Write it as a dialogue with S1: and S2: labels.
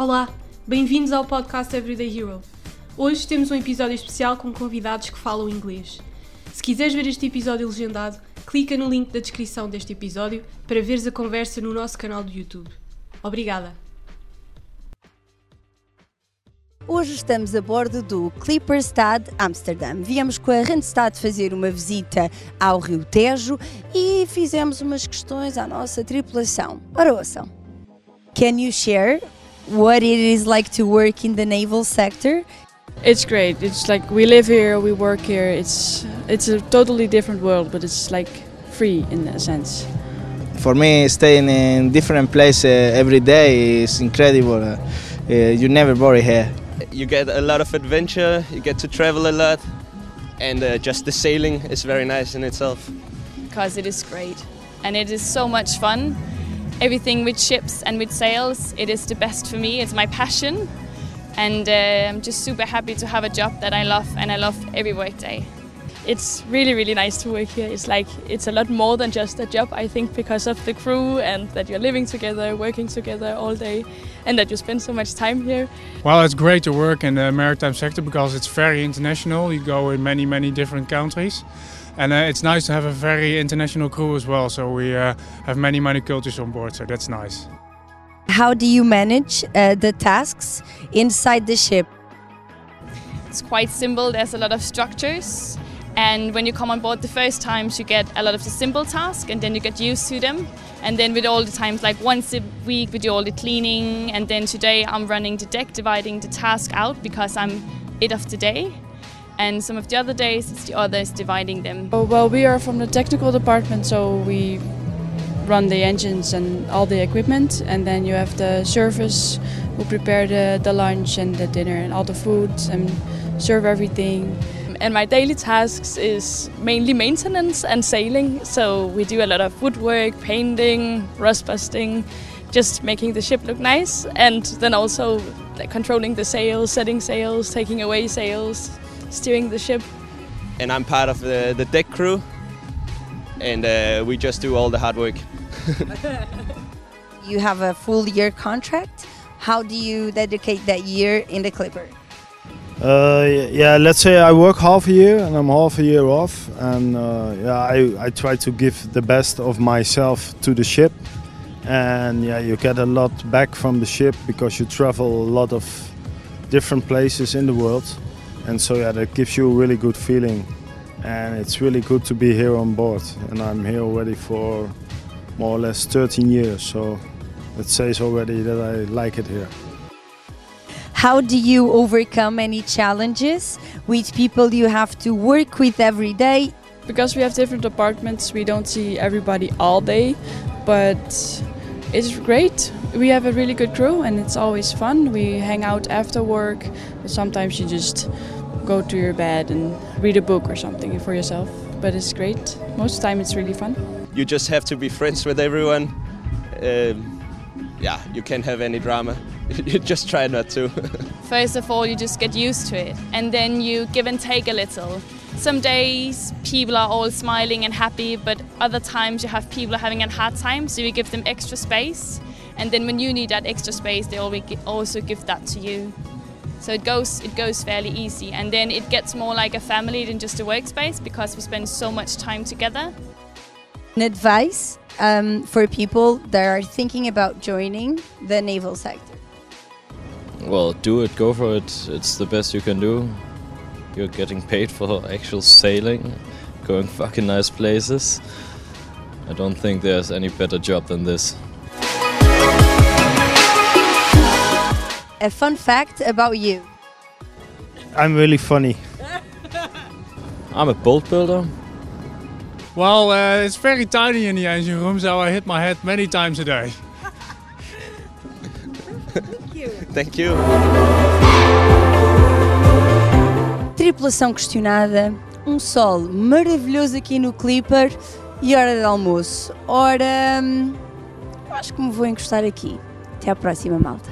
S1: Olá, bem-vindos ao podcast Everyday Hero. Hoje temos um episódio especial com convidados que falam inglês. Se quiseres ver este episódio legendado, clica no link da descrição deste episódio para veres a conversa no nosso canal do YouTube. Obrigada!
S2: Hoje estamos a bordo do Clipperstad Amsterdam. Viemos com a Randstad fazer uma visita ao Rio Tejo e fizemos umas questões à nossa tripulação. Ora ouçam. Can you share what it is like to work in the naval sector?
S3: It's great. It's like we live here, we work here. It's it's a totally different world, but it's like free in a sense.
S4: For me, staying in different places every day is incredible. Uh, uh, you never worry here.
S5: You get a lot of adventure, you get to travel a lot, and uh, just the sailing is very nice in itself.
S6: because it is great and it is so much fun. Everything with ships and with sails, it is the best for me. It's my passion, and uh, I'm just super happy to have a job that I love and I love every workday.
S3: It's really really nice to work here. It's like it's a lot more than just a job. I think because of the crew and that you're living together, working together all day, and that you spend so much time here.
S7: Well, it's great to work in the maritime sector because it's very international. You go in many, many different countries. And uh, it's nice to have a very international crew as well. So we uh, have many, many cultures on board. So that's nice.
S2: How do you manage uh, the tasks inside the ship?
S6: It's quite simple. There's a lot of structures. And when you come on board the first times, you get a lot of the simple tasks, and then you get used to them. And then with all the times, like once a week, we do all the cleaning. And then today, I'm running the deck, dividing the task out because I'm it of the day. And some of the other days, it's the others dividing them.
S3: Oh, well, we are from the technical department, so we run the engines and all the equipment, and then you have the service who prepare the, the lunch and the dinner and all the food and serve everything. And my daily tasks is mainly maintenance and sailing. So we do a lot of woodwork, painting, rust busting, just making the ship look nice, and then also like, controlling the sails, setting sails, taking away sails, steering the ship.
S5: And I'm part of the, the deck crew, and uh, we just do all the hard work.
S2: You have a full year contract. How do you dedicate that year in the Clipper?
S8: Uh, yeah, let's say I work half a year and I'm half a year off, and uh, yeah, I, I try to give the best of myself to the ship, and yeah, you get a lot back from the ship because you travel a lot of different places in the world, and so yeah, that gives you a really good feeling, and it's really good to be here on board, and I'm here already for more or less 13 years, so it says already that I like it here.
S2: How do you overcome any challenges with people you have to work with every day?
S3: Because we have different departments, we don't see everybody all day, but it's great. We have a really good crew and it's always fun. We hang out after work, sometimes you just go to your bed and read a book or something for yourself. But it's great. Most of the time, it's really fun.
S5: You just have to be friends with everyone. Um, yeah, you can't have any drama. you just try not to.
S6: First of all, you just get used to it, and then you give and take a little. Some days people are all smiling and happy, but other times you have people having a hard time, so you give them extra space. And then when you need that extra space, they always also give that to you. So it goes it goes fairly easy, and then it gets more like a family than just a workspace because we spend so much time together.
S2: An advice um, for people that are thinking about joining the naval sector?
S9: Well, do it, go for it. It's the best you can do. You're getting paid for actual sailing, going fucking nice places. I don't think there's any better job than this.
S2: A fun fact about you.
S8: I'm really funny.
S9: I'm a boat builder.
S7: Well, uh, it's very tiny in the engine room, so I hit my head many times a day. Thank you.
S5: Thank you.
S2: Tripulação questionada, um sol maravilhoso aqui no Clipper e hora de almoço. Ora, hum, acho que me vou encostar aqui. Até à próxima, malta.